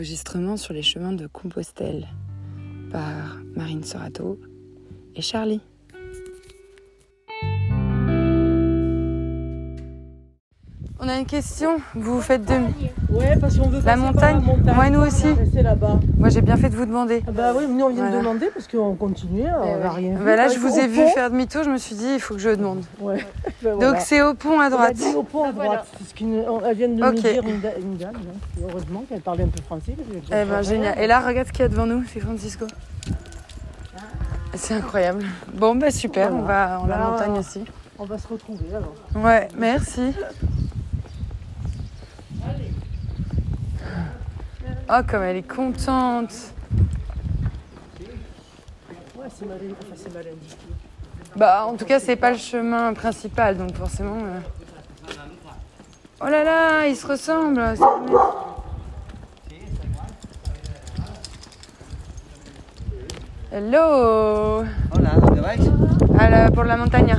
enregistrement sur les chemins de Compostelle par Marine Sorato et Charlie. On a une question. Vous faites de Ouais, parce qu'on veut La passer par montagne montagne. Ouais, nous aussi. C'est là-bas. Moi, j'ai bien fait de vous demander. Ah bah oui, nous on vient Voilà. de demander parce qu'on continuait, on n'a rien vu. Bah là, je vous ai vu pont. faire demi-tour. Je me suis dit, il faut que je demande. Ouais. Ben voilà. Donc, c'est au pont à On droite. au pont à droite. On- elle vient de Ok. nous dire une, da- une dame. hein. Heureusement qu'elle parlait un peu français. Eh ben, génial. Et là, regarde ce qu'il y a devant nous. C'est Francisco. C'est incroyable. Bon, bah super. On va en la montagne aussi. On va se retrouver alors. Ouais, merci. Oh, comme elle est contente. Ouais, c'est mal, enfin, c'est mal indiqué. Bah, en tout cas, c'est pas le chemin principal, donc forcément. euh. Oh là là, ils se ressemblent. Hello. Hola, ¿dónde vais? A la- por la montaña.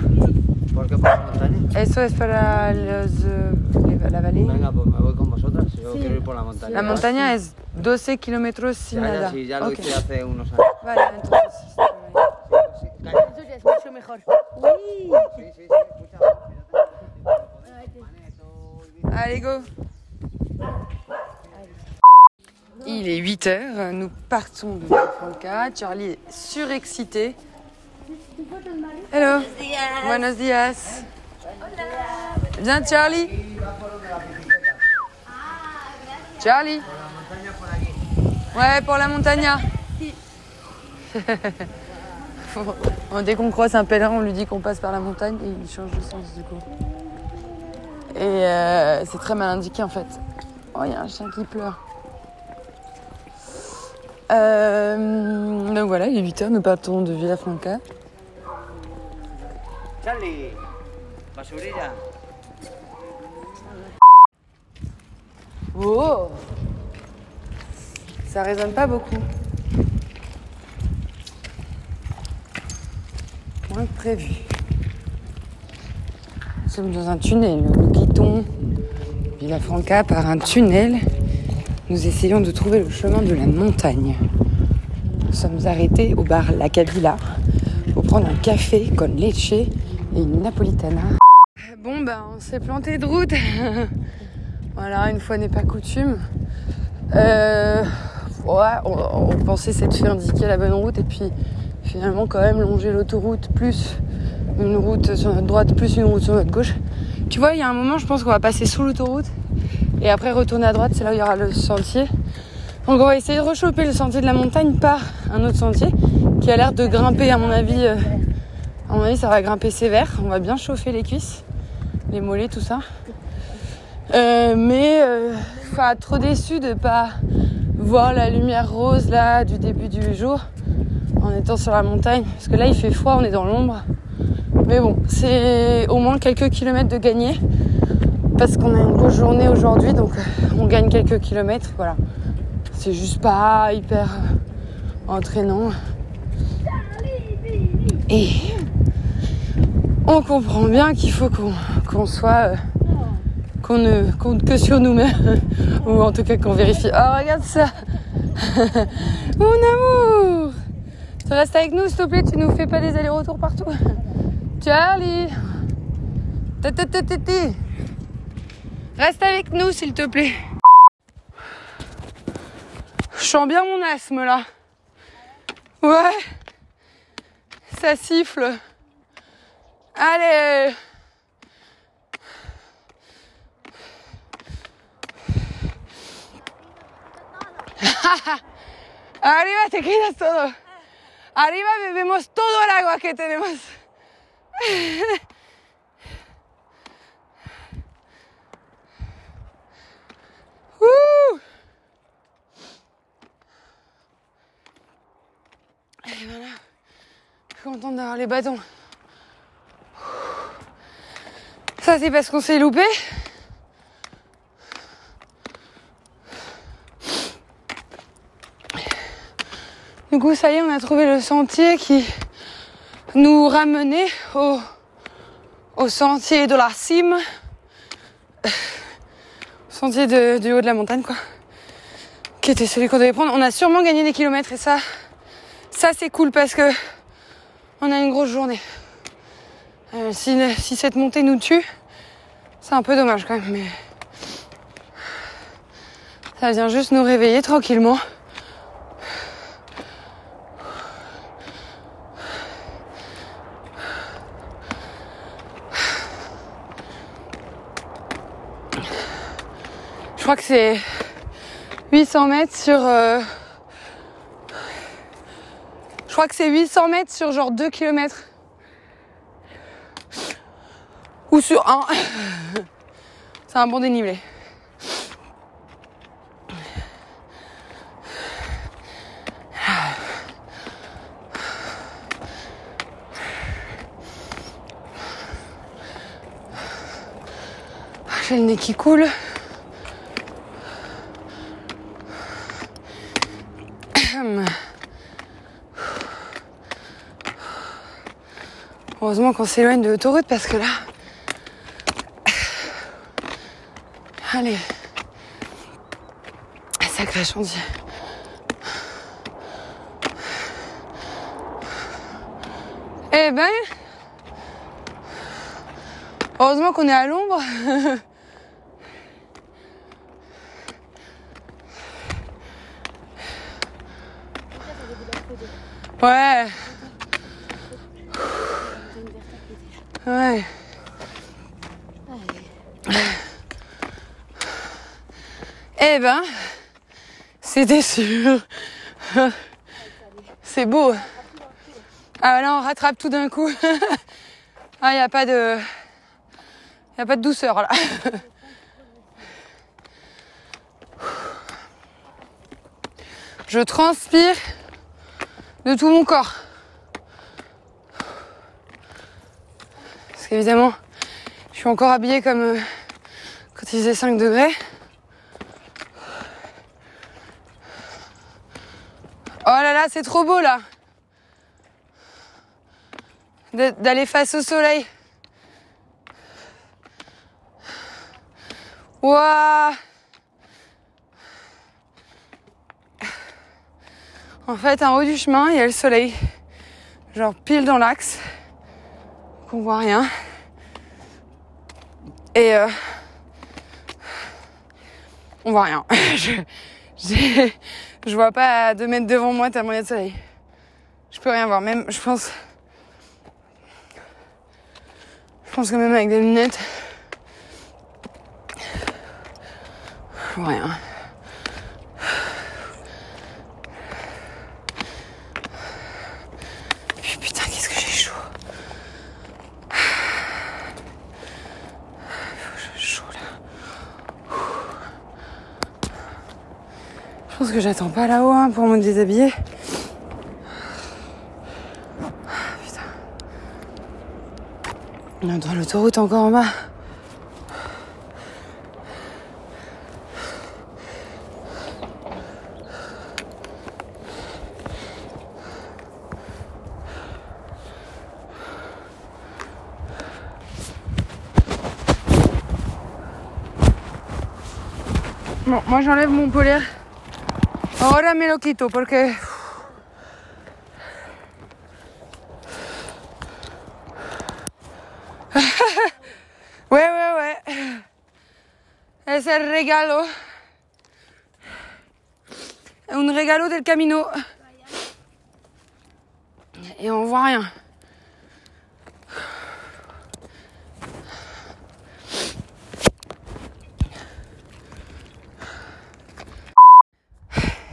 ¿Por qué por la montaña? Eso es para los, eh, la vallée. Venga, pues me voy con vosotras. Yo quiero ir por la montaña. La montaña es 12 kilómetros sin Ya, ya, nada. sí, ya lo hice hace unos años. Vale, entonces. bien. Sí, es mucho mejor. sí, sí, Allez, go Il est 8 heures, nous partons de Franca. Charlie est surexcité. Hello Buenos días Viens Charlie Charlie Ouais, pour la montagne. Faut- Dès qu'on croise un pèlerin, on lui dit qu'on passe par la montagne et il change de sens du coup. Et euh, c'est très mal indiqué en fait. Oh, il y a un chien qui pleure. Euh, donc voilà, il est 8h, nous partons de Villafranca. Oh Ça résonne pas beaucoup. Moins que prévu. Nous sommes dans un tunnel. Nous quittons Villafranca par un tunnel. Nous essayons de trouver le chemin de la montagne. Nous sommes arrêtés au bar La Cabilla pour prendre un café con leche et une napolitana. Bon, ben, on s'est planté de route. Voilà, une fois n'est pas coutume. Euh, on, on pensait s'être fait indiquer la bonne route et puis finalement quand même longer l'autoroute plus une route sur notre droite plus une route sur notre gauche. Tu vois, il y a un moment, je pense qu'on va passer sous l'autoroute et après retourner à droite, c'est là où il y aura le sentier. Donc on va essayer de rechoper le sentier de la montagne par un autre sentier qui a l'air de grimper à mon avis. euh, à mon avis, ça va grimper sévère. On va bien chauffer les cuisses, les mollets, tout ça. Euh, mais euh, trop déçu de pas voir la lumière rose là du début du jour en étant sur la montagne parce que là il fait froid on est dans l'ombre mais bon c'est au moins quelques kilomètres de gagner parce qu'on a une grosse journée aujourd'hui donc euh, on gagne quelques kilomètres voilà c'est juste pas hyper euh, entraînant et on comprend bien qu'il faut qu'on soit euh, qu'on ne compte que sur nous-mêmes, ou en tout cas qu'on vérifie. Oh, regarde ça Mon amour Tu restes avec nous, s'il te plaît, tu nous fais pas des allers-retours partout? Charlie. Reste avec nous, s'il te plaît. Je sens bien mon asthme, là. Ouais Ça siffle. Allez Arriba te quedas todo. Arriba bebemos todo el agua que tenemos. Et voilà. Je suis contente d'avoir les bâtons. Ça, c'est parce qu'on s'est loupé. Du coup, ça y est, on a trouvé le sentier qui nous ramenait au, au sentier de la cime. Sentier de- du haut de la montagne, quoi. qui était celui qu'on devait prendre. On a sûrement gagné des kilomètres et ça, ça c'est cool parce que on a une grosse journée. Euh, si, si cette montée nous tue, c'est un peu dommage quand même, mais ça vient juste nous réveiller tranquillement. C'est 800 mètres sur. euh, Je crois que c'est 800 mètres sur genre 2 km. Ou sur 1. C'est un bon dénivelé. J'ai le nez qui coule. Heureusement qu'on s'éloigne de l'autoroute parce que là. Allez. Sacré chantier. Eh ben. Heureusement qu'on est à l'ombre. Ouais. Ouais. Eh ben, c'était sûr. C'est beau. Ah là, on rattrape tout d'un coup. Ah, il n'y a pas de... Il a pas de douceur là. Je transpire de tout mon corps. Parce qu'évidemment, je suis encore habillée comme euh, quand il faisait 5 degrés. Oh là là, c'est trop beau là. D'aller face au soleil. Waouh En fait, en haut du chemin, il y a le soleil. Genre pile dans l'axe. Qu'on voit rien. Et euh, on voit rien. je, je vois pas à deux mètres devant moi tellement il y a de soleil. Je peux rien voir. Même, je pense. Je pense que même avec des lunettes. Je vois rien. Puis, Putain, qu'est-ce que j'ai chaud. J'ai chaud là. Je pense que j'attends pas là-haut hein, pour me déshabiller. Putain. On entend l'autoroute encore en bas. Bon, moi j'enlève mon polaire. Ahora me lo quito porque. ouais, ouais, ouais. Es el regalo. Un regalo del camino. Et on voit rien.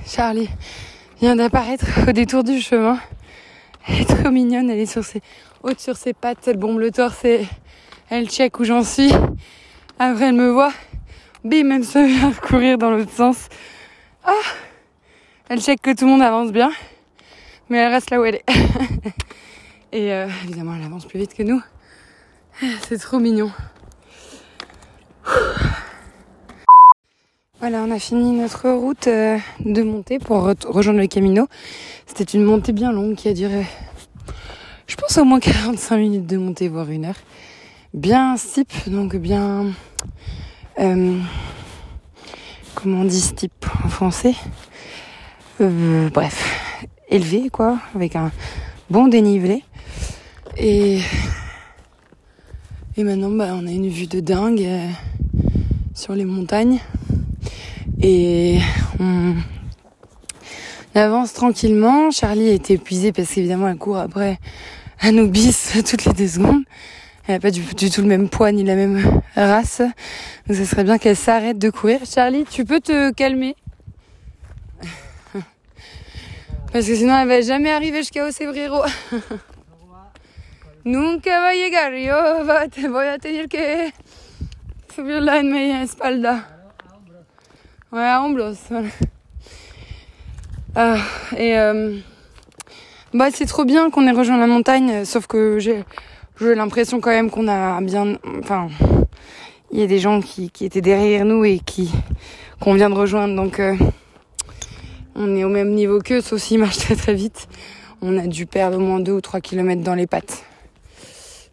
Charlie vient d'apparaître au détour du chemin. Elle est trop mignonne, elle est sur ses, haute sur ses pattes, elle bombe le torse et elle check où j'en suis. Après, elle me voit, bim, elle se à courir dans l'autre sens. Ah elle check que tout le monde avance bien, mais elle reste là où elle est. et euh, évidemment, elle avance plus vite que nous. C'est trop mignon. Voilà, on a fini notre route euh, de montée pour re- rejoindre le Camino. C'était une montée bien longue qui a duré, je pense, au moins 45 minutes de montée, voire une heure. Bien steep, donc bien... euh, comment on dit type en français? Euh, Bref, élevé quoi, avec un bon dénivelé. Et, et maintenant, bah, on a une vue de dingue sur les montagnes. Et on avance tranquillement. Charlie est épuisée parce qu'évidemment, elle court après Anubis toutes les deux secondes. Elle n'a pas du, tout le même poids ni la même race. Donc ça serait bien qu'elle s'arrête de courir. Charlie, tu peux te calmer? Parce que sinon elle va jamais arriver jusqu'à Ocebrero. Nunca va llegar, yo voy a tener que subirla en mi espalda. Ouais, hombros. voilà. Ah, et euh, bah c'est trop bien qu'on ait rejoint la montagne, sauf que j'ai l'impression quand même qu'on a bien, enfin, il y a des gens qui, qui étaient derrière nous et qui qu'on vient de rejoindre, donc euh, on est au même niveau qu'eux, sauf s'ils marchent très très vite. On a dû perdre au moins deux ou trois kilomètres dans les pattes.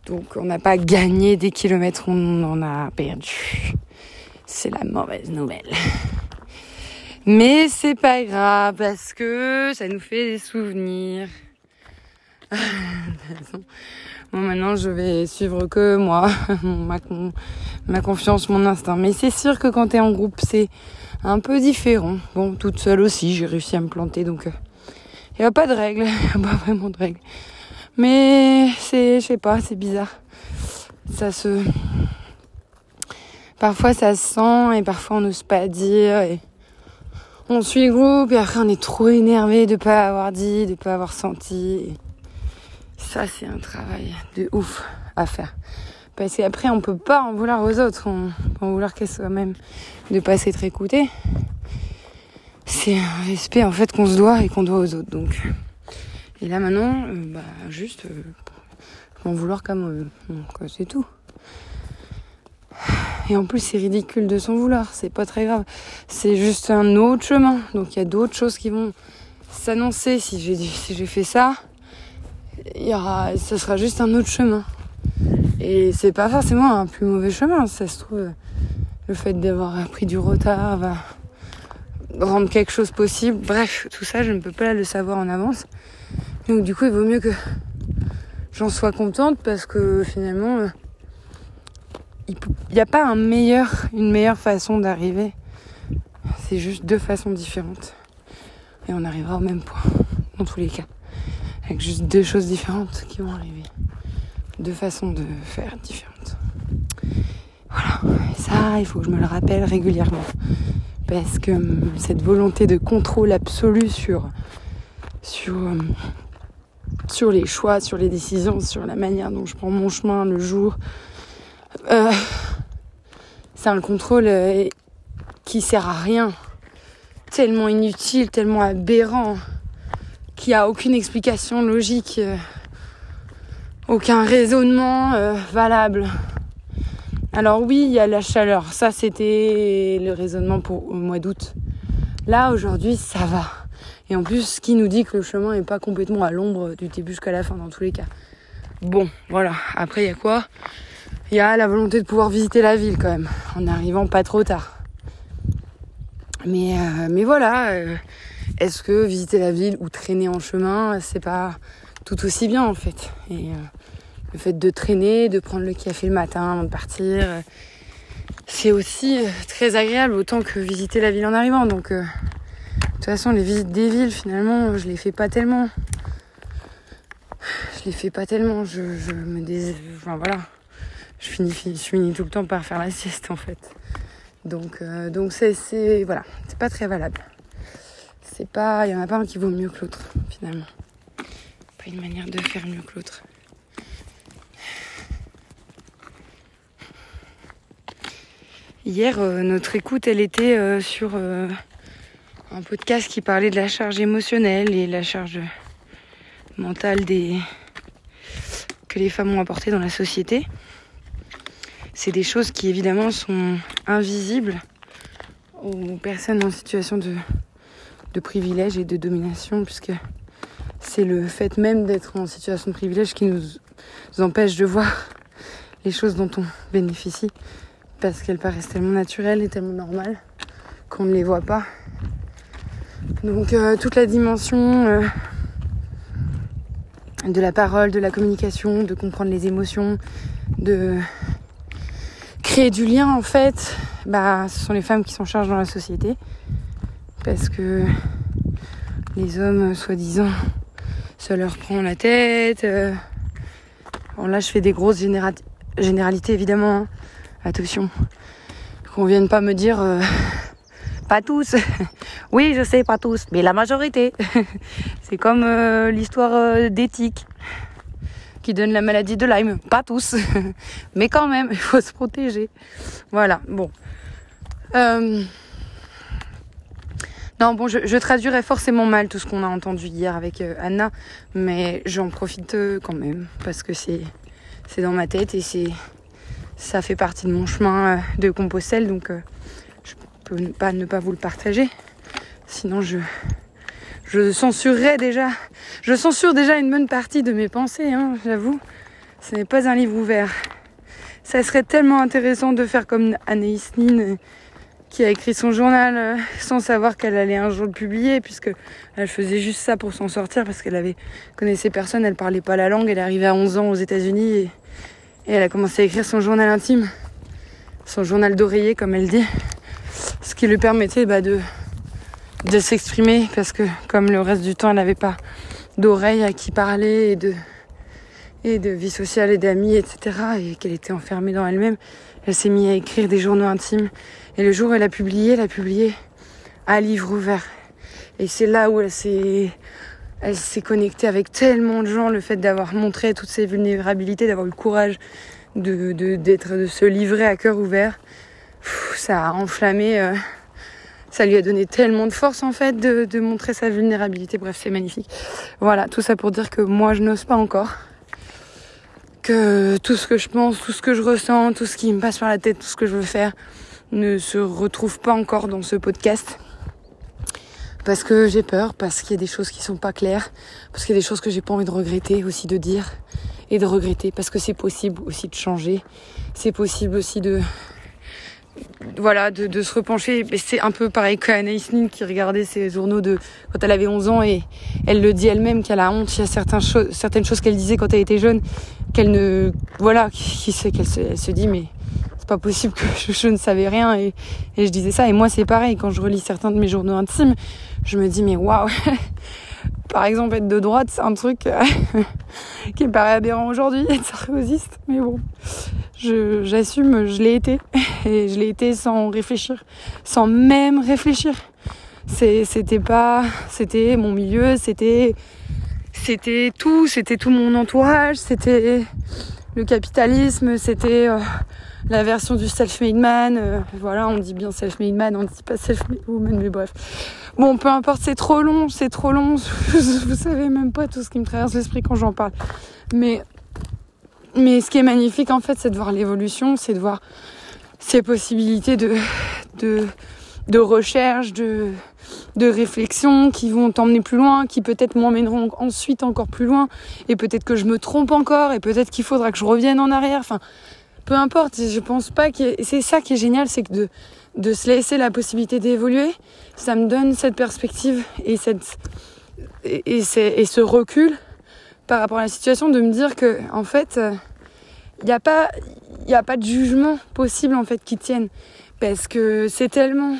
Donc on n'a pas gagné des kilomètres, on en a perdu. C'est la mauvaise nouvelle. Mais c'est pas grave parce que ça nous fait des souvenirs. Bon, maintenant, je vais suivre que moi, ma, con- ma confiance, mon instinct. Mais c'est sûr que quand t'es en groupe, c'est un peu différent. Bon, toute seule aussi, j'ai réussi à me planter, donc il n'y a pas de règles, il n'y a pas vraiment de règles. Mais c'est, je sais pas, c'est bizarre. Ça se, parfois ça se sent et parfois on n'ose pas dire on suit le groupe et après on est trop énervé de pas avoir dit, de pas avoir senti. Ça, c'est un travail de ouf à faire. Parce qu'après, on peut pas en vouloir aux autres, on peut en vouloir qu'à soi-même de pas s'être écouté. C'est un respect en fait qu'on se doit et qu'on doit aux autres. Donc, et là maintenant, euh, bah juste, euh, en vouloir comme euh, c'est tout. Et en plus, c'est ridicule de s'en vouloir. C'est pas très grave. C'est juste un autre chemin. Donc il y a d'autres choses qui vont s'annoncer si j'ai si fait ça il y aura, ça sera juste un autre chemin. Et c'est pas forcément un plus mauvais chemin. Ça se trouve, le fait d'avoir pris du retard va rendre quelque chose possible. Bref, tout ça, je ne peux pas le savoir en avance. Donc du coup, il vaut mieux que j'en sois contente parce que finalement, il n'y a pas une meilleure façon d'arriver. C'est juste deux façons différentes. Et on arrivera au même point, dans tous les cas avec juste deux choses différentes qui vont arriver. Deux façons de faire différentes. Voilà. Et ça, il faut que je me le rappelle régulièrement. Parce que hum, cette volonté de contrôle absolu sur, sur, hum, sur les choix, sur les décisions, sur la manière dont je prends mon chemin le jour, euh, c'est un contrôle euh, qui sert à rien. Tellement inutile, tellement aberrant qui a aucune explication logique, euh, aucun raisonnement valable. Alors oui, il y a la chaleur. Ça, c'était le raisonnement pour au mois d'août. Là, aujourd'hui, ça va. Et en plus, qui nous dit que le chemin n'est pas complètement à l'ombre du début jusqu'à la fin, dans tous les cas. Bon, voilà. Après, il y a quoi? La volonté de pouvoir visiter la ville, quand même, en arrivant pas trop tard. Mais, euh, mais voilà. euh, est-ce que visiter la ville ou traîner en chemin, c'est pas tout aussi bien en fait? Et euh, le fait de traîner, de prendre le café le matin avant de partir, c'est aussi très agréable autant que visiter la ville en arrivant. Donc, de toute façon, les visites des villes, finalement, je les fais pas tellement. Je les fais pas tellement. Je, me dés... Voilà. Je finis, je finis tout le temps par faire la sieste en fait. Donc, euh, c'est, pas très valable il y en a pas un qui vaut mieux que l'autre finalement. Pas une manière de faire mieux que l'autre. Hier, euh, notre écoute, elle était euh, sur un podcast qui parlait de la charge émotionnelle et la charge mentale que les femmes ont apporté dans la société. C'est des choses qui évidemment sont invisibles aux personnes en situation de de privilège et de domination, puisque c'est le fait même d'être en situation de privilège qui nous, empêche de voir les choses dont on bénéficie, parce qu'elles paraissent tellement naturelles et tellement normales qu'on ne les voit pas. Donc euh, toute la dimension euh, de la parole, de la communication, de comprendre les émotions, de créer du lien en fait, bah ce sont les femmes qui s'en chargent dans la société. Parce que les hommes, soi-disant, ça leur prend la tête. euh. Bon là je fais des grosses généra- généralités évidemment. hein. Attention. Qu'on vienne pas me dire euh, pas tous. oui, je sais, pas tous, mais la majorité. C'est comme euh, l'histoire d'éthique qui donne la maladie de Lyme. Pas tous, mais quand même, il faut se protéger. Voilà, bon. Euh, Non, bon, je, je traduirais forcément mal tout ce qu'on a entendu hier avec euh, Anna, mais j'en profite euh, quand même parce que c'est dans ma tête et c'est ça fait partie de mon chemin de Compostelle, donc je peux pas ne pas vous le partager. Sinon, je je censurerais déjà, je censure déjà une bonne partie de mes pensées, hein, j'avoue. Ce n'est pas un livre ouvert. Ça serait tellement intéressant de faire comme Anaïs Nin, euh, qui a écrit son journal euh, sans savoir qu'elle allait un jour le publier, puisque elle faisait juste ça pour s'en sortir, parce qu'elle avait connaissait personne, elle parlait pas la langue, elle est arrivée à 11 ans aux États-Unis et, elle a commencé à écrire son journal intime, son journal d'oreiller comme elle dit, ce qui lui permettait bah, de de s'exprimer, parce que comme le reste du temps elle n'avait pas d'oreille à qui parler et de vie sociale et d'amis, etc. Et qu'elle était enfermée dans elle-même. Elle s'est mise à écrire des journaux intimes. Et le jour où elle a publié, elle a publié à livre ouvert. Et c'est là où elle s'est, elle s'est connectée avec tellement de gens. Le fait d'avoir montré toutes ses vulnérabilités, d'avoir le courage de, d'être, de se livrer à cœur ouvert. Ça a enflammé, euh, ça lui a donné tellement de force en fait de, montrer sa vulnérabilité. Bref, c'est magnifique. Voilà, tout ça pour dire que moi je n'ose pas encore que tout ce que je pense, tout ce que je ressens, tout ce qui me passe par la tête, tout ce que je veux faire ne se retrouve pas encore dans ce podcast. Parce que j'ai peur, parce qu'il y a des choses qui sont pas claires, parce qu'il y a des choses que j'ai pas envie de regretter aussi de dire et de regretter, parce que c'est possible aussi de changer, c'est possible aussi de voilà, de, de se repencher. C'est un peu pareil qu'Anaïs Nin qui regardait ses journaux de quand elle avait 11 ans et elle le dit elle-même qu'elle a honte. Il y a certaines choses, certaines choses qu'elle disait quand elle était jeune qu'elle ne, voilà, qui sait qu'elle se, dit mais c'est pas possible que je, je ne savais rien et, et je disais ça. Et moi c'est pareil quand je relis certains de mes journaux intimes, je me dis mais waouh. Par exemple, être de droite, c'est un truc euh, qui paraît aberrant aujourd'hui, être sarkozyste. Mais bon, j'assume, je l'ai été. Et je l'ai été sans réfléchir, sans même réfléchir. C'était pas, c'était mon milieu, c'était, c'était tout, c'était tout mon entourage, c'était le capitalisme, c'était euh, la version du self-made man. euh, voilà, on dit bien self-made man, on dit pas self-made woman, mais bref. Bon, peu importe, c'est trop long, c'est trop long. Vous savez même pas tout ce qui me traverse l'esprit quand j'en parle. Mais, mais ce qui est magnifique, en fait, c'est de voir l'évolution, c'est de voir ces possibilités de, de, de recherche, de, de réflexion qui vont t'emmener plus loin, qui peut-être m'emmèneront ensuite encore plus loin. Et peut-être que je me trompe encore, et peut-être qu'il faudra que je revienne en arrière. Enfin, peu importe, je pense pas que c'est ça qui est génial, c'est que de, de se laisser la possibilité d'évoluer, ça me donne cette perspective et cette et, et, ce recul par rapport à la situation de me dire que en fait il n'y a pas il a pas de jugement possible en fait qui tienne. Parce que c'est tellement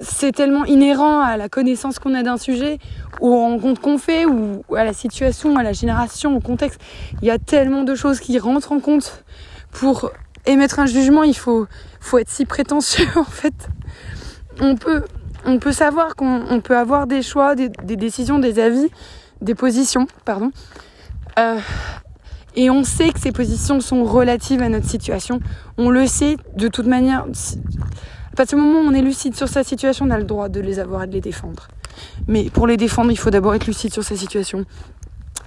c'est tellement inhérent à la connaissance qu'on a d'un sujet aux rencontres qu'on fait ou à la situation, à la génération, au contexte. Il y a tellement de choses qui rentrent en compte pour émettre un jugement. Il faut, être si prétentieux en fait. On peut, savoir qu'on on peut avoir des choix, des, des décisions, des avis, des positions, pardon. Euh, et on sait que ces positions sont relatives à notre situation. On le sait de toute manière. Partir du moment où on est lucide sur sa situation, on a le droit de les avoir et de les défendre. Mais pour les défendre, il faut d'abord être lucide sur sa situation.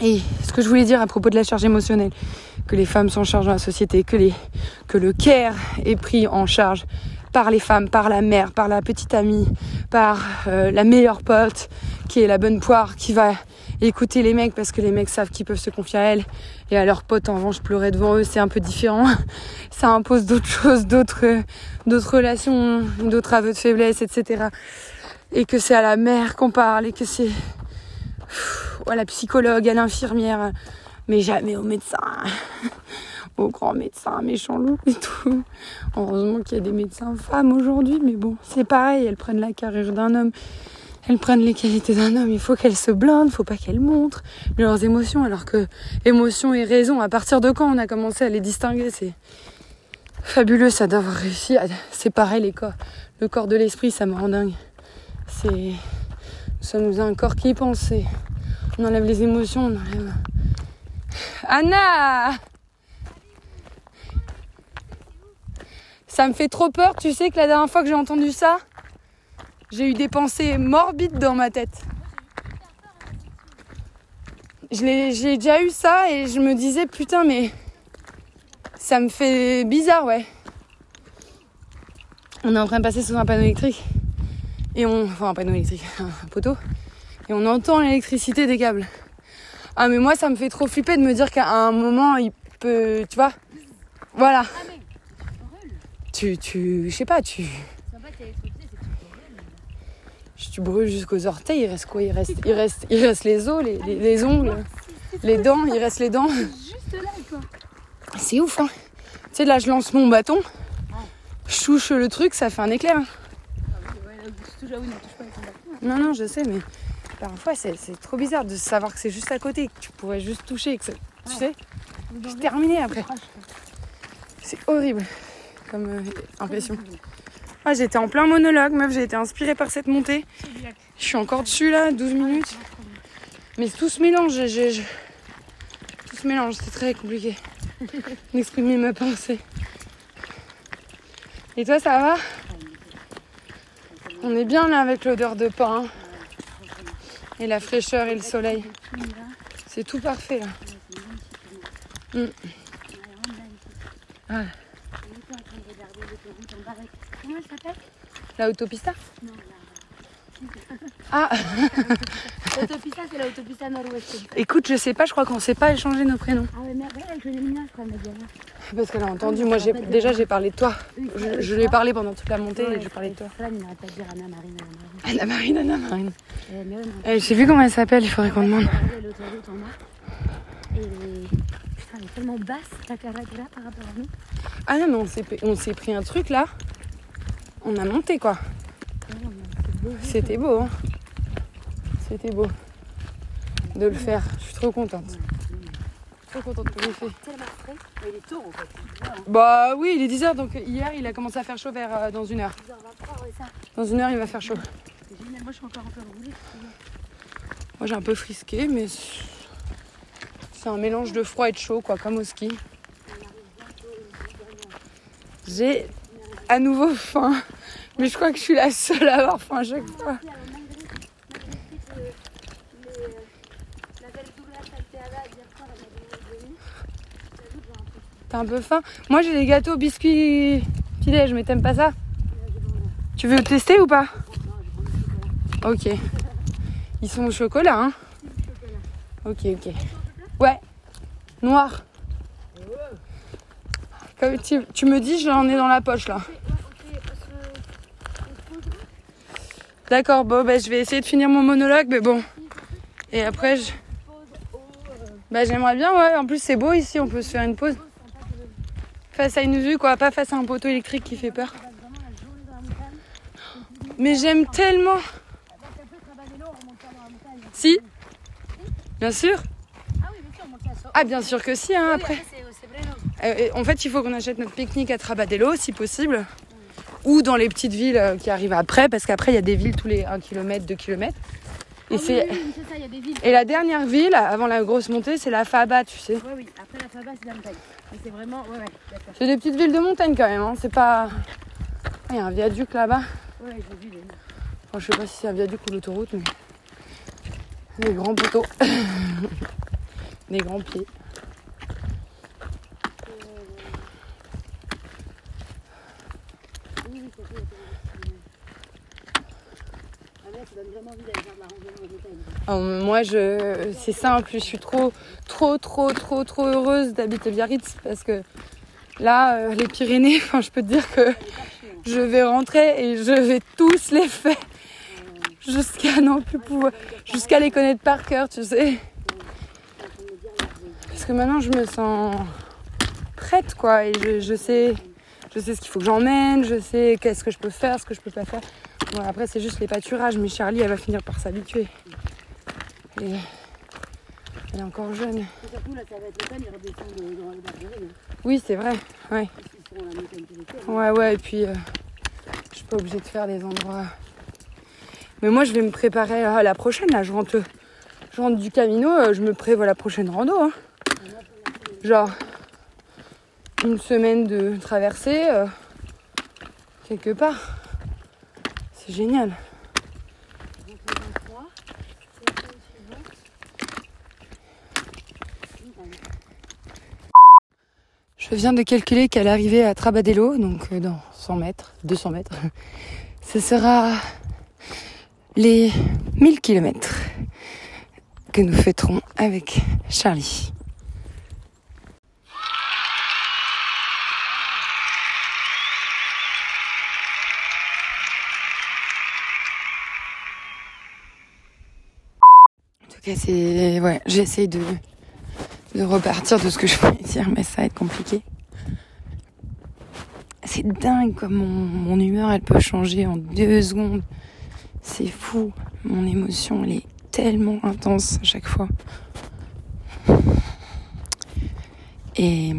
Et ce que je voulais dire à propos de la charge émotionnelle, que les femmes sont en charge dans la société, que le care est pris en charge par les femmes, par la mère, par la petite amie, par euh, la meilleure pote qui est la bonne poire, qui va écouter les mecs parce que les mecs savent qu'ils peuvent se confier à elle et à leurs potes en revanche pleurer devant eux c'est un peu différent. Ça impose d'autres choses d'autres relations d'autres aveux de faiblesse etc et que c'est à la mère qu'on parle et que c'est à la psychologue à l'infirmière. Mais jamais au médecin. Au grand médecin méchant loup et tout. Heureusement qu'il y a des médecins femmes aujourd'hui mais bon c'est pareil elles prennent la carrière d'un homme elles prennent les qualités d'un homme, il faut qu'elles se blindent, faut pas qu'elles montrent leurs émotions, alors que émotion et raison, à partir de quand on a commencé à les distinguer, c'est fabuleux ça d'avoir réussi à séparer les corps, le corps de l'esprit, ça me rend dingue. C'est, nous sommes un corps qui pense, on enlève les émotions, on enlève. Anna Ça me fait trop peur, tu sais que la dernière fois que j'ai entendu ça, j'ai eu des pensées morbides dans ma tête. J'ai déjà eu ça et je me disais putain mais ça me fait bizarre ouais. On est en train de passer sous un panneau électrique et on enfin un panneau électrique, un poteau et on entend l'électricité des câbles. Ah mais moi ça me fait trop flipper de me dire qu'à un moment il peut tu vois voilà. Tu tu je sais pas tu tu brûles jusqu'aux orteils, il reste quoi? Il reste, il, reste, il reste les os, les, les, les ongles, les dents, il reste les dents. Juste là, quoi. C'est ouf, hein. Tu sais, là, je lance mon bâton, je touche le truc, ça fait un éclair. hein. Non, non, je sais, mais parfois, c'est c'est trop bizarre de savoir que c'est juste à côté, que tu pourrais juste toucher, que tu sais, c'est terminé après. C'est horrible comme euh, impression. Ah, j'étais en plein monologue, meuf, j'ai été inspirée par cette montée. Je suis encore dessus là, 12 minutes. Mais tout se mélange, je- tout se mélange, c'est très compliqué d'exprimer ma pensée. Et toi, ça va? On est bien là avec l'odeur de pain. Et la fraîcheur et le soleil. C'est tout parfait là. Mm. Ah, elle s'appelle la autopista Ah, L'autopista, c'est l'autopista nord-ouest. écoute, je sais pas, je crois qu'on sait pas échanger nos prénoms. Ah ouais, mais regarde, elle connaît mien, je crois, m'a dit. alors. Parce qu'elle a entendu, moi j'ai déjà j'ai parlé de toi. Je, je lui ai parlé pendant toute la montée et j'ai parlé de toi. Il pas de dire Anna Marine, Anna Marine. Anna Marine, Anna Marine. Euh, mais ouais, non. Eh, je sais plus comment elle s'appelle, il faudrait qu'on demande. Regardez l'autoroute en bas. Et putain, elle est tellement basse, ta là par rapport à nous. Ah non, mais on s'est pris un truc là. On a monté quoi. C'était beau, hein. C'était beau de le faire. Je suis trop contente. Trop contente que j'ai fait. Bah oui, il est 10h, donc hier il a commencé à faire chaud vers euh, dans une heure. 10h23, ouais, ça. Dans une heure il va faire chaud. Moi, j'ai un peu frisqué, mais c'est c'est un mélange de froid et de chaud, quoi, comme au ski. J'ai à nouveau faim, mais je crois que je suis la seule à avoir faim à chaque fois. T'as un peu faim? Moi j'ai les gâteaux biscuits petit-déj, mais t'aimes pas ça? Tu veux tester ou pas? Ok. Ils sont au chocolat, hein? Ok, ok. Ouais. Noir. Comme tu me dis, j'en ai dans la poche là. D'accord, bon, bah, je vais essayer de finir mon monologue, mais bon. Et après, je... bah, j'aimerais bien, ouais. En plus, c'est beau ici, on peut se faire une pause. Face à une vue, quoi, pas face à un poteau électrique qui fait peur. Mais j'aime tellement. Si? Bien sûr Ah, bien sûr que si, hein, après. Euh, en fait, il faut qu'on achète notre pique-nique à Trabadello, si possible. Ou dans les petites villes euh, qui arrivent après, parce qu'après, il y a des villes tous les 1 km, 2 km. Et, c'est... C'est ça, il y a des villes. et la dernière ville, avant la grosse montée, c'est la Faba, tu sais. Ouais, oui. Après la Faba, c'est la montagne. C'est vraiment. Ouais, ouais. C'est des petites villes de montagne quand même, hein. c'est pas... Ah, Il y a un viaduc là-bas. Ouais, j'ai vu les. Enfin, je sais pas si c'est un viaduc ou l'autoroute, mais... Des grands poteaux. des grands pieds. Oui, oui, c'est ça. Ça donne vraiment envie d'aller faire de la randonnée en montagne. Euh, moi, je, c'est simple, je suis trop, trop, trop, trop, trop heureuse d'habiter Biarritz parce que là, euh, les Pyrénées, enfin, je peux te dire que je vais rentrer et je vais tous les faire jusqu'à non plus pouvoir, jusqu'à les connaître par cœur, tu sais. Parce que maintenant, je me sens prête, quoi, et je, je sais, je sais ce qu'il faut que j'emmène, je sais qu'est-ce que je peux faire, ce que je peux pas faire. Bon, après, c'est juste les pâturages, mais Charlie, elle va finir par s'habituer. Et elle est encore jeune. Et surtout, là, ça va être le temps, ils redescendent dans les barberies. Hein, Oui, c'est vrai. Ouais, à la hein. ouais, ouais. Et puis, euh, je suis pas obligée de faire des endroits. Mais moi, je vais me préparer à la prochaine. Là, je rentre, je rentre du Camino. euh, Je me prévois la prochaine rando. hein. Genre une semaine de traversée euh, quelque part. C'est génial. Donc, le 23, c'est la semaine suivante. Montagne. Je viens de calculer qu'à l'arrivée à Trabadello, donc euh, dans 100 mètres, 200 mètres, ce sera les 1000 kilomètres que nous fêterons avec Charlie. En tout cas, c'est. Ouais, j'essaye de, de repartir de ce que je voulais dire, mais ça va être compliqué. C'est dingue comme mon, humeur, elle peut changer en deux secondes. C'est fou. Mon émotion, elle est tellement intense à chaque fois. Et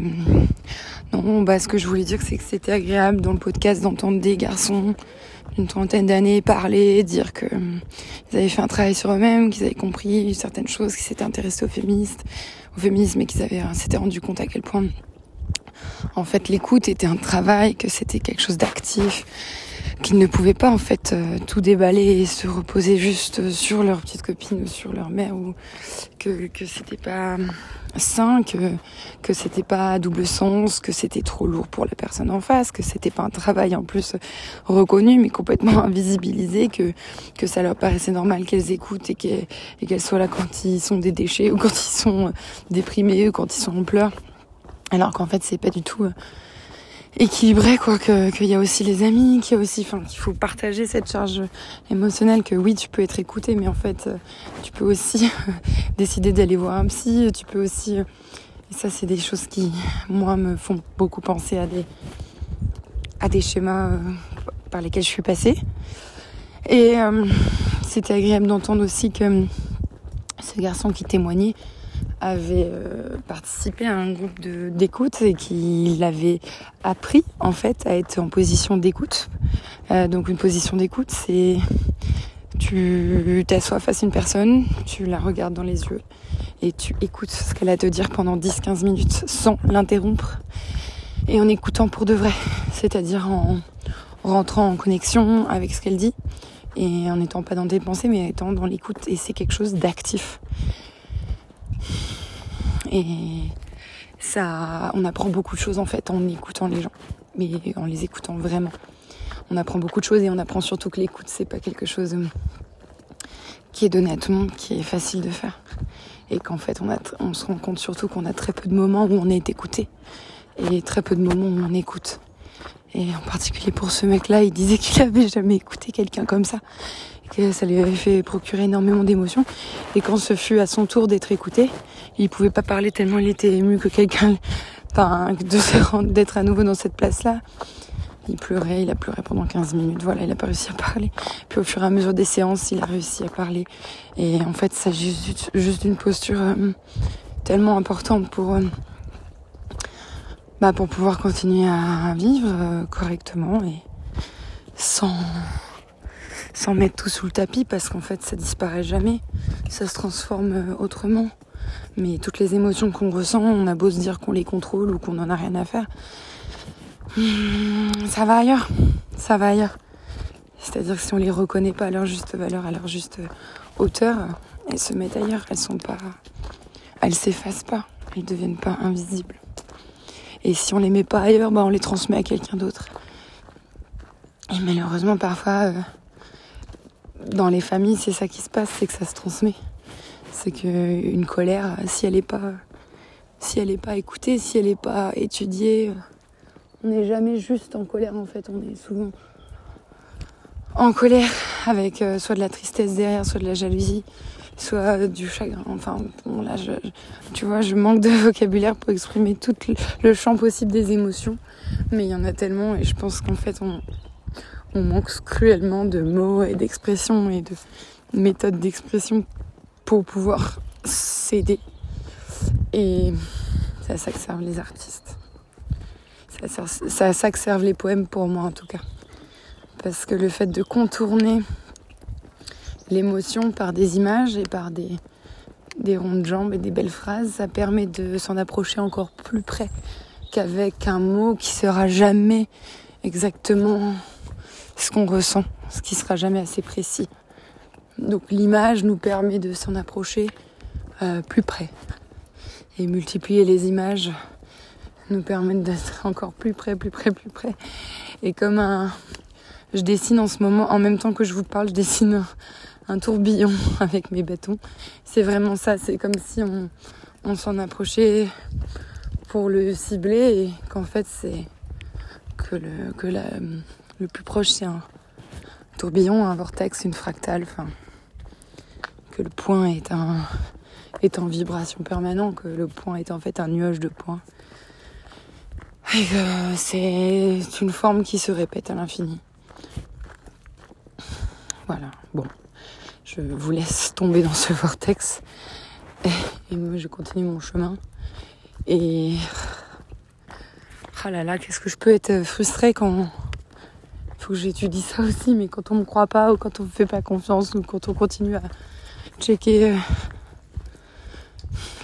non, bah, ce que je voulais dire, c'est que c'était agréable dans le podcast d'entendre des garçons d'une trentaine d'années parler, dire que hum, ils avaient fait un travail sur eux-mêmes, qu'ils avaient compris certaines choses, qu'ils s'étaient intéressés aux féministes, au féminisme et qu'ils avaient euh, s'étaient rendu compte à quel point en fait l'écoute était un travail, que c'était quelque chose d'actif, qu'ils ne pouvaient pas en fait euh, tout déballer et se reposer juste sur leur petite copine ou sur leur mère ou que que c'était pas sain, que que c'était pas à double sens, que c'était trop lourd pour la personne en face, que c'était pas un travail en plus reconnu mais complètement invisibilisé, que que ça leur paraissait normal qu'elles écoutent et qu'elles et qu'elles soient là quand ils sont des déchets ou quand ils sont déprimés ou quand ils sont en pleurs. Alors qu'en fait c'est pas du tout euh, équilibré quoi que qu'il y a aussi les amis qu'il y a aussi enfin qu'il faut partager cette charge émotionnelle que oui tu peux être écouté mais en fait euh, tu peux aussi décider d'aller voir un psy tu peux aussi euh, et ça c'est des choses qui moi me font beaucoup penser à des à des schémas euh, par lesquels je suis passée. Et c'était agréable d'entendre aussi que ce garçon qui témoignait avait euh, participé à un groupe d'écoute et qu'il avait appris en fait à être en position d'écoute. Euh, donc une position d'écoute, c'est tu t'assois face à une personne, tu la regardes dans les yeux et tu écoutes ce qu'elle a à te dire pendant 10-15 minutes sans l'interrompre et en écoutant pour de vrai, c'est-à-dire en rentrant en connexion avec ce qu'elle dit et en n'étant pas dans des pensées mais étant dans l'écoute et c'est quelque chose d'actif. Et ça, on apprend beaucoup de choses en fait en écoutant les gens, mais en les écoutant vraiment. On apprend beaucoup de choses et on apprend surtout que l'écoute c'est pas quelque chose euh, qui est donné à tout le monde, qui est facile de faire, et qu'en fait on, on se rend compte surtout qu'on a très peu de moments où on est écouté et très peu de moments où on écoute. Et en particulier pour ce mec-là, il disait qu'il avait jamais écouté quelqu'un comme ça, que ça lui avait fait procurer énormément d'émotions. Et quand ce fut à son tour d'être écouté, il pouvait pas parler tellement il était ému que quelqu'un, enfin, d'être à nouveau dans cette place-là. Il pleurait, il a pleuré pendant 15 minutes, voilà, il a pas réussi à parler. Puis au fur et à mesure des séances, il a réussi à parler. Et en fait, ça juste, juste d'une posture euh, tellement importante pour, euh, bah, pour pouvoir continuer à vivre euh, correctement et sans, sans mettre tout sous le tapis parce qu'en fait, ça disparaît jamais. Ça se transforme euh, autrement. Mais toutes les émotions qu'on ressent, on a beau se dire qu'on les contrôle ou qu'on en a rien à faire. hmm, Ça va ailleurs. Ça va ailleurs. C'est-à-dire que si on les reconnaît pas à leur juste valeur, à leur juste euh, hauteur, elles se mettent ailleurs. Elles sont pas. Elles s'effacent pas. Elles deviennent pas invisibles. Et si on les met pas ailleurs, bah on les transmet à quelqu'un d'autre. Et malheureusement, parfois, euh, dans les familles, c'est ça qui se passe, c'est que ça se transmet. C'est que une colère, si elle n'est pas, si pas écoutée, si elle n'est pas étudiée, on n'est jamais juste en colère en fait. On est souvent en colère avec euh, soit de la tristesse derrière, soit de la jalousie, soit du chagrin. Enfin, bon, là, je, tu vois, je manque de vocabulaire pour exprimer tout le champ possible des émotions. Mais il y en a tellement et je pense qu'en fait, on, on manque cruellement de mots et d'expressions et de méthodes d'expression pour pouvoir s'aider. Et c'est à ça que servent les artistes. C'est à ça- que servent les poèmes pour moi en tout cas. Parce que le fait de contourner l'émotion par des images et par des, des ronds de jambes et des belles phrases, ça permet de s'en approcher encore plus près qu'avec un mot qui sera jamais exactement ce qu'on ressent, ce qui sera jamais assez précis. Donc l'image nous permet de s'en approcher euh, plus près. Et multiplier les images nous permet d'être encore plus près, plus près, plus près. Et comme un... Je dessine en ce moment, en même temps que je vous parle, je dessine un, tourbillon avec mes bâtons. C'est vraiment ça, c'est comme si on, on s'en approchait pour le cibler et qu'en fait c'est que le, que la, le plus proche c'est un tourbillon, un vortex, une fractale, enfin que le point est un est en vibration permanente, que le point est en fait un nuage de points. Et que c'est une forme qui se répète à l'infini. Voilà, bon. Je vous laisse tomber dans ce vortex. Et, moi, je continue mon chemin. Et. Ah là là, qu'est-ce que je peux être frustrée quand. Faut que j'étudie ça aussi, mais quand on me croit pas, ou quand on me fait pas confiance, ou quand on continue à checker euh,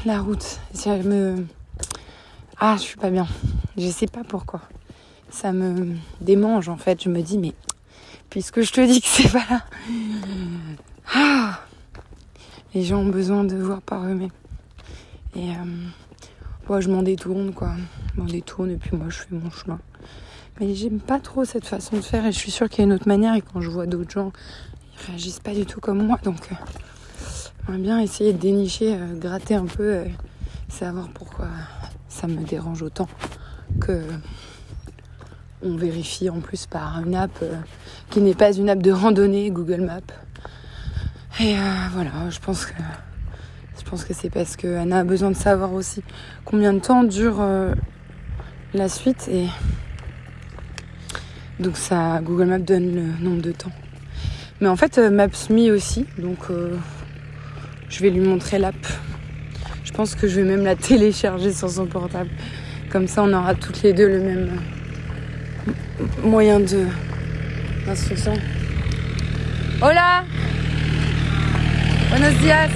la route. Ça me. Ah, je suis pas bien. Je sais pas pourquoi. Ça me démange en fait. Je me dis, mais puisque je te dis que c'est pas là. Ah Les gens ont besoin de voir par eux-mêmes. Et euh, moi, je m'en détourne, quoi. Je m'en détourne et puis moi, je fais mon chemin. Mais j'aime pas trop cette façon de faire et je suis sûre qu'il y a une autre manière. Et quand je vois d'autres gens, ils réagissent pas du tout comme moi. Donc, euh, bien essayer de dénicher, euh, gratter un peu, euh, savoir pourquoi ça me dérange autant que on vérifie en plus par une app euh, qui n'est pas une app de randonnée, Google Maps. Et voilà, je pense que je pense que c'est parce que Anna a besoin de savoir aussi combien de temps dure la suite et donc ça Google Maps donne le nombre de temps. Mais en fait euh, Maps.me aussi, donc euh, je vais lui montrer l'app. Je pense que je vais même la télécharger sur son portable. Comme ça on aura toutes les deux le même euh, moyen de d'instruction. Hola Buenos dias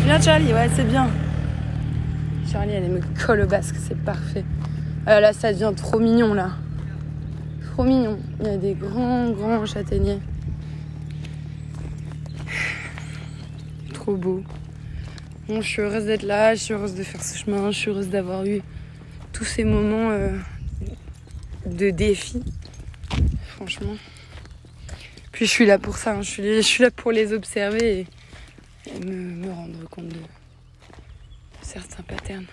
Tu viens Charlie? Ouais c'est bien. Charlie elle me colle au basque, c'est parfait. Ah, là ça devient trop mignon là. Trop mignon. Il y a des grands grands châtaigniers. Trop beau. Bon, je suis heureuse d'être là, je suis heureuse de faire ce chemin, je suis heureuse d'avoir eu tous ces moments euh, de défi. Franchement. Puis je suis là pour ça, hein. je, suis, là pour les observer et, me, me rendre compte de certains patterns.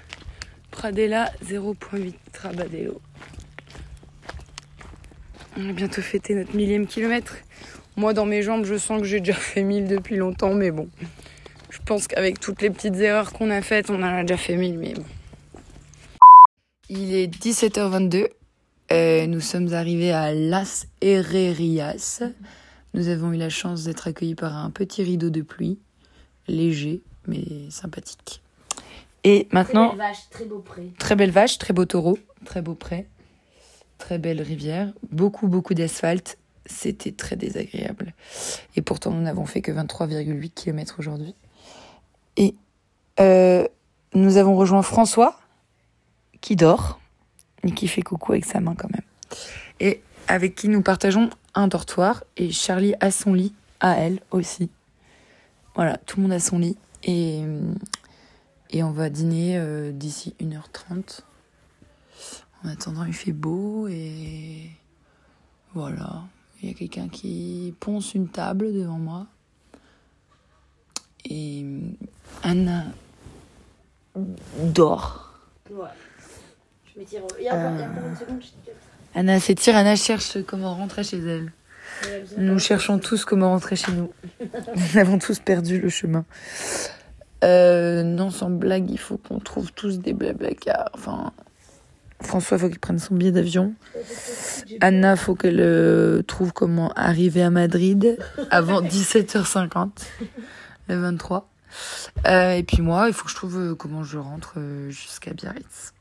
Pradella 0.8 Trabadello. On a bientôt fêté notre millième kilomètre. Moi, dans mes jambes, je sens que j'ai déjà fait 1000 depuis longtemps, mais bon. Je pense qu'avec toutes les petites erreurs qu'on a faites, on en a déjà fait 1000, mais bon. Il est 17h22. Euh, nous sommes arrivés à Las Herrerias. Nous avons eu la chance d'être accueillis par un petit rideau de pluie, léger mais sympathique. Et maintenant, Très belle vache, très beau pré. très belle vache, très beau taureau, très beau pré, très belle rivière, beaucoup beaucoup d'asphalte. C'était très désagréable. Et pourtant, nous n'avons fait que 23,8 km aujourd'hui. Et euh, nous avons rejoint François, qui dort, et qui fait coucou avec sa main quand même. Et avec qui nous partageons un dortoir, et Charlie a son lit, à elle aussi. Voilà, tout le monde a son lit. Et, et on va dîner euh, d'ici 1h30. En attendant, il fait beau et voilà. Il y a quelqu'un qui ponce une table devant moi. Et Anna dort. Ouais. Je m'étire. Il y a encore, il y a encore une seconde, je t'ai Anna s'étire, Anna cherche comment rentrer chez elle. Nous cherchons tous comment rentrer chez nous. Nous avons tous perdu le chemin. Euh, non, sans blague, il faut qu'on trouve tous des blablacar. Enfin, François, faut qu'il prenne son billet d'avion. Anna, faut qu'elle euh, trouve comment arriver à Madrid avant 17h50, le 23. Euh, et puis moi, il faut que je trouve euh, comment je rentre jusqu'à Biarritz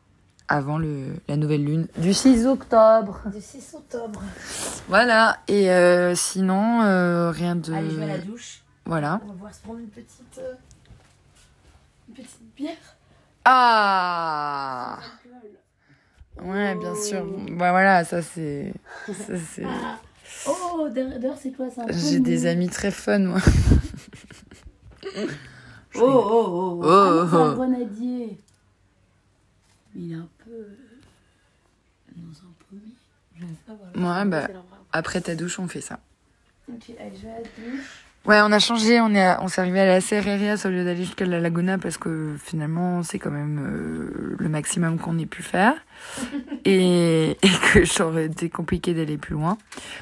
avant le, la nouvelle lune du 6 octobre. Du 6 octobre. Voilà, et euh, sinon, euh, rien de... Allez, je vais à la douche. Voilà. On va pouvoir se prendre une petite. Petite bière. Ah Ouais, bien sûr. Bah voilà, ça c'est... ça, c'est- Oh, derrière, c'est quoi ça J'ai des amis très fun, moi. Oh, oh, oh. Oh, Ah c'est oh. un grenadier. Il est un peu. euh, Dans un pommier. Voir. Ouais, bah, après ta douche, on fait ça. Ok, allez, je vais à la douche. Ouais, on a changé, on est, à- on s'est arrivé à la Serrerias au lieu d'aller jusqu'à la Laguna parce que finalement c'est quand même euh, le maximum qu'on ait pu faire et, et que ça aurait été compliqué d'aller plus loin.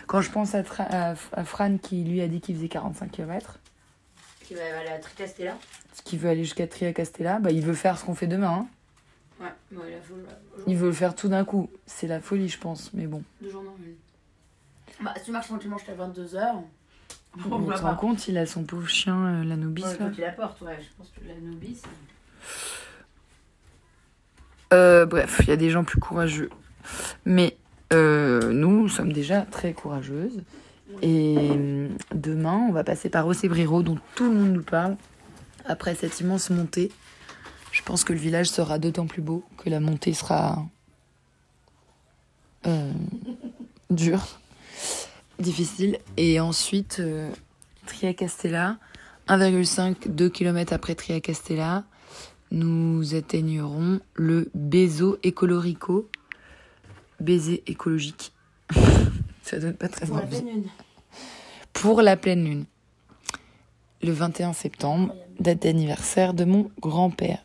Quand je pense à, Tra- à, à Fran qui lui a dit qu'il faisait 45 km, Qui va aller à Tricastella. qui veut aller jusqu'à Triacastella, bah il veut faire ce qu'on fait demain. hein. Ouais, ouais, il faut. Il veut le faire tout d'un coup. C'est la folie, je pense, mais bon. Deux jours non une. Bah, si tu marches tranquillement jusqu'à 22h. On On voit se rend pas. compte, il a son pauvre chien, euh, l'Anubis. Ouais, là. faut qu'il apporte, ouais. Je pense que la novice. Euh, bref, il y a des gens plus courageux. Mais euh, nous sommes déjà très courageuses. Et euh, demain, on va passer par Ocebrero, dont tout le monde nous parle. Après cette immense montée, je pense que le village sera d'autant plus beau que la montée sera euh, dure, difficile. Et ensuite, euh, Triacastella, 1,5-2 km après Triacastella, nous atteignerons le Bezo Ecolorico. Baiser écologique. Ça donne pas très Pour la envie. pleine lune. Pour la pleine lune. Le 21 septembre, date d'anniversaire de mon grand-père.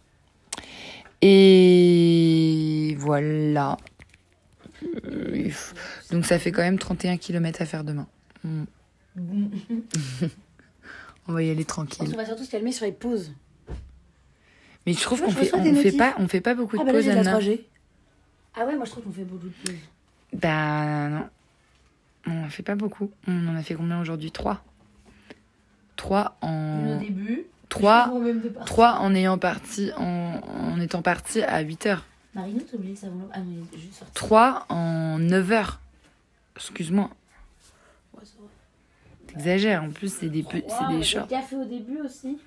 Et voilà. Euh, Donc ça fait quand même 31 km à faire demain. Mm. On va y aller tranquille. qu'on va surtout se calmer sur les pauses. Mais je trouve qu'on fait, on fait pas, on fait pas beaucoup de Ah bah là, pauses, de Anna. 3G. Ah ouais, moi je trouve qu'on fait beaucoup de pauses. Bah non. On en fait pas beaucoup. On en a fait combien aujourd'hui? Trois. Trois Une au en. début. Trois. De partir. Trois en ayant parti en, en étant parti à 8 heures. Marino, t'as oublié ça va. Ah il est juste sorti. 3 en 9 heures. Excuse-moi, Ouais, ça va. t'exagères. En plus, c'est des, pe- Ouais, c'est on a des fait shorts. le café au début aussi.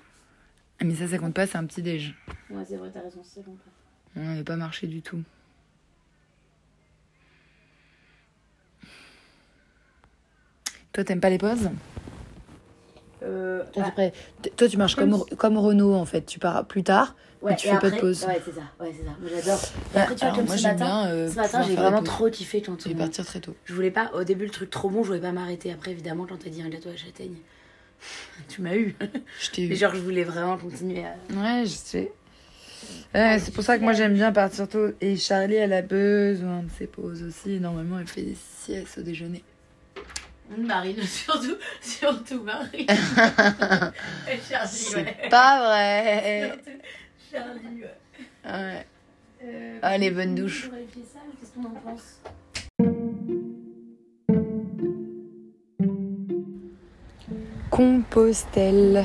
Ah, Mais ça, ça compte pas, c'est un petit déj. Ouais, c'est vrai, t'as raison, c'est bon. On n'avait pas marché du tout. Toi, t'aimes pas les pauses? Euh, Toi, tu pré- t- Toi, tu marches comme, comme Renault, en fait. Tu pars plus tard, ouais, mais tu et fais pas de après- pause. Ouais, c'est ça. Ouais, c'est ça. Moi j'adore. Et Ah, après, tu vois, comme moi, ce matin, bien, euh, ce matin, j'ai vraiment trop kiffé quand Et on. partir très tôt. Je voulais pas, au début, le truc trop bon, je voulais pas m'arrêter. Après, évidemment, quand t'as dit un gâteau à châtaigne, tu m'as eu. Je t'ai Mais eu. genre, je voulais vraiment continuer à. Ouais, je sais. Ouais, c'est pour ça que moi j'aime bien partir tôt. Et Charlie, elle a besoin de ses pauses aussi. Normalement, elle fait des siestes au déjeuner. Marine, surtout, surtout Marine. Charlie, ouais. Pas vrai. Surtout Charlie, ouais. Ouais. Euh, Ah, les bonnes douches. pour vérifier ça, Qu'est-ce qu'on en pense? Compostelle.